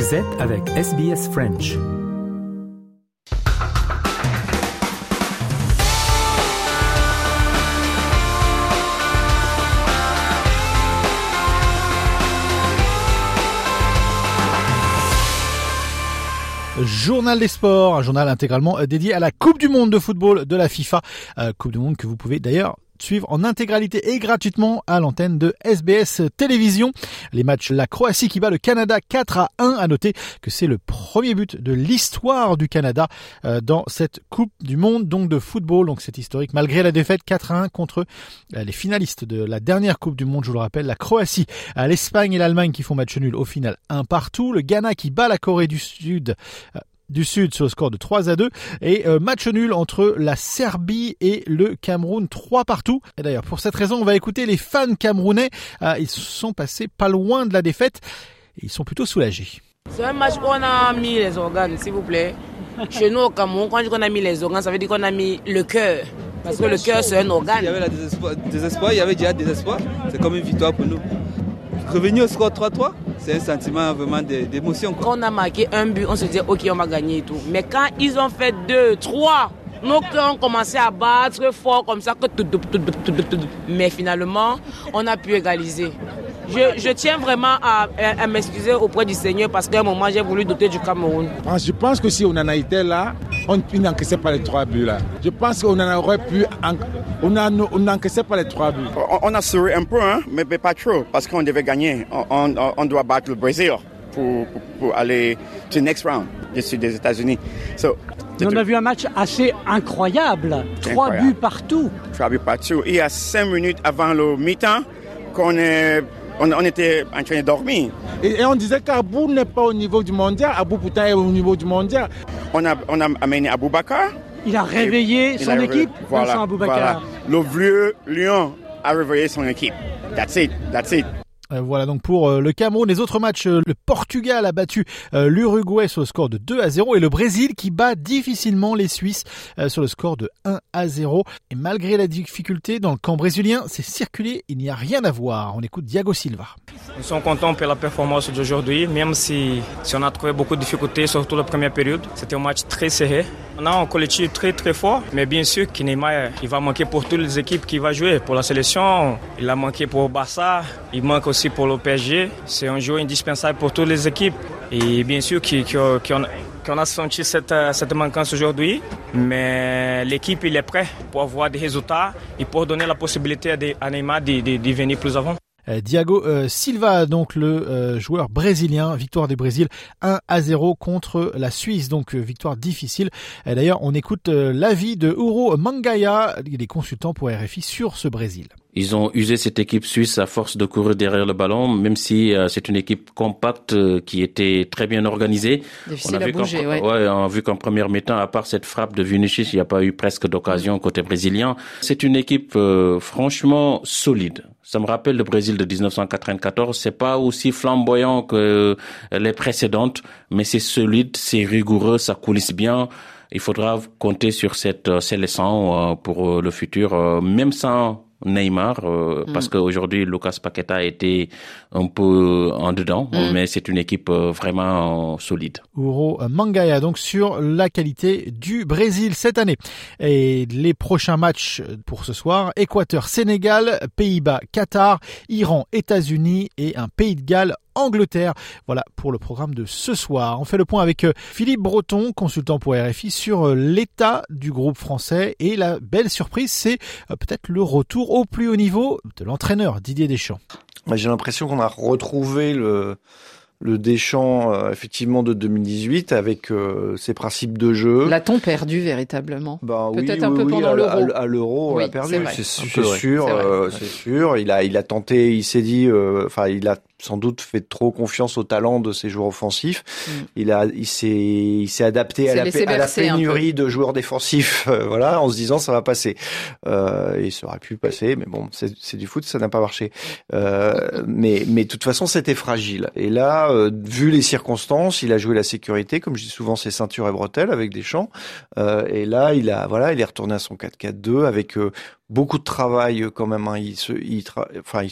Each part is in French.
Vous êtes avec SBS French. Journal des sports, un journal intégralement dédié à la Coupe du Monde de football de la FIFA. Euh, coupe du Monde que vous pouvez d'ailleurs suivre en intégralité et gratuitement à l'antenne de SBS Télévision. Les matchs, la Croatie qui bat le Canada 4 à 1. À noter que c'est le premier but de l'histoire du Canada euh, dans cette Coupe du Monde donc de football. Donc c'est historique malgré la défaite 4 à 1 contre euh, les finalistes de la dernière Coupe du Monde. Je vous le rappelle, la Croatie, l'Espagne et l'Allemagne qui font match nul au final un partout. Le Ghana qui bat la Corée du Sud euh, du Sud sur le score de 3 à 2 et euh, match nul entre la Serbie et le Cameroun 3 partout. Et d'ailleurs pour cette raison on va écouter les fans camerounais. Euh, ils sont passés pas loin de la défaite et ils sont plutôt soulagés. C'est un match où on a mis les organes s'il vous plaît. Chez nous au Cameroun quand on dit qu'on a mis les organes ça veut dire qu'on a mis le cœur. Parce que le cœur c'est un organe. Il y avait la désespoir, désespoir il y avait déjà désespoir. C'est comme une victoire pour nous. Revenir au score 3-3, c'est un sentiment vraiment d'émotion. Quand on a marqué un but, on se dit ok on va gagner et tout. Mais quand ils ont fait deux, trois, nos cœurs ont commencé à battre fort comme ça que mais finalement on a pu égaliser. Je, je tiens vraiment à, à, m'excuser auprès du Seigneur parce qu'à un moment j'ai voulu doter du Cameroun. Ah, je pense que si on en a été là, on n'encaissait pas les trois buts là. Je pense qu'on en aurait pu. On n'encaissait pas les trois buts. On, on a souri un peu, hein, mais, mais, pas trop, parce qu'on devait gagner. On, on, on, doit battre le Brésil pour, pour, pour aller to next round, dessus des États-Unis. So, on a vu un match assez incroyable. Trois incroyable. buts partout. Trois buts partout. Il y a cinq minutes avant le mi-temps qu'on est on, on, était en train de dormir. Et, et on disait qu'Abou n'est pas au niveau du mondial. Abou pourtant est au niveau du mondial. On a, on a amené Abou Bakar. Il a réveillé son a équipe, voilà, Vincent Abou Bakar. Voilà. Le vieux Lyon a réveillé son équipe. That's it, that's it. Euh, Voilà donc pour euh, le Cameroun. Les autres matchs, euh, le Portugal a battu l'Uruguay sur le score de 2 à 0 et le Brésil qui bat difficilement les Suisses sur le score de 1 à 0. Et malgré la difficulté dans le camp brésilien, c'est circulé, il n'y a rien à voir. On écoute Diago Silva. Nous sommes contents pour la performance d'aujourd'hui, même si, on a trouvé beaucoup de difficultés, surtout la première période. C'était un match très serré. On a un collectif très très fort, mais bien sûr que Neymar il va manquer pour toutes les équipes qui va jouer. Pour la sélection, il a manqué pour Barça, il manque aussi pour le PSG. C'est un joueur indispensable pour toutes les équipes. Et bien sûr qu'on qu'on a senti cette, cette manquance aujourd'hui, mais l'équipe il est prêt pour avoir des résultats et pour donner la possibilité à Neymar de, de, venir plus avant. Diago euh, Silva, donc le euh, joueur brésilien, victoire du Brésil 1 à 0 contre la Suisse, donc euh, victoire difficile. D'ailleurs, on écoute l'avis de Uro Mangaya, il est consultant pour RFI sur ce Brésil. Ils ont usé cette équipe suisse à force de courir derrière le ballon, même si euh, c'est une équipe compacte euh, qui était très bien organisée. Difficile on a à vu bouger, ouais. ouais, on a vu qu'en première mi-temps, à part cette frappe de Vinicius, il n'y a pas eu presque d'occasion côté brésilien. C'est une équipe euh, franchement solide. Ça me rappelle le Brésil de 1994. C'est pas aussi flamboyant que les précédentes, mais c'est solide, c'est rigoureux, ça coulisse bien il faudra compter sur cette sélection pour le futur, même sans Neymar, euh, mm. parce qu'aujourd'hui Lucas Paqueta a été un peu en dedans, mm. mais c'est une équipe vraiment solide. Uro Mangaya donc sur la qualité du Brésil cette année. Et les prochains matchs pour ce soir, Équateur, Sénégal, Pays-Bas, Qatar, Iran, États-Unis et un Pays de Galles Angleterre. Voilà pour le programme de ce soir. On fait le point avec Philippe Breton, consultant pour RFI, sur l'état du groupe français. Et la belle surprise, c'est peut-être le retour au plus haut niveau de l'entraîneur Didier Deschamps. J'ai l'impression qu'on a retrouvé le, le Deschamps euh, effectivement de 2018 avec euh, ses principes de jeu. L'a-t-on perdu véritablement bah, Peut-être oui, un oui, peu oui, pendant à, l'Euro. À, l'Euro, on l'a perdu. c'est sûr, C'est euh, sûr. Il a, il a tenté, il s'est dit, euh, enfin, il a sans doute fait trop confiance au talent de ses joueurs offensifs. Mm. Il a, il s'est, il s'est adapté à la, à pénurie de joueurs défensifs, euh, voilà, en se disant ça va passer. Euh, ça aurait pu passer, mais bon, c'est du foot, ça n'a pas marché. Euh, mais, mais de toute façon, c'était fragile. Et là, euh, vu les circonstances, il a joué la sécurité, comme je dis souvent, ses ceintures et bretelles avec des champs. Euh, et là, il a, voilà, il est retourné à son 4-4-2 avec euh, beaucoup de travail quand même. Hein. Ils se, ils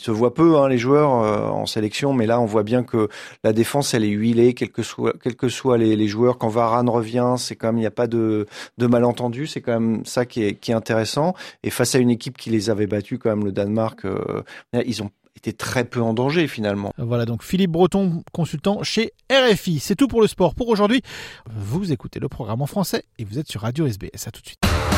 voient peu hein, les joueurs en sélection, mais là on voit bien que la défense elle est huilée, quels que soient, les, joueurs. Quand Varane revient, c'est quand même il n'y a pas de, de malentendu. C'est quand même ça qui est, intéressant. Et face à une équipe qui les avait battus, quand même le Danemark, ils ont été très peu en danger finalement. Voilà donc Philippe Breton, consultant chez RFI. C'est tout pour le sport pour aujourd'hui. Vous écoutez le programme en français et vous êtes sur Radio SBS. À tout de suite.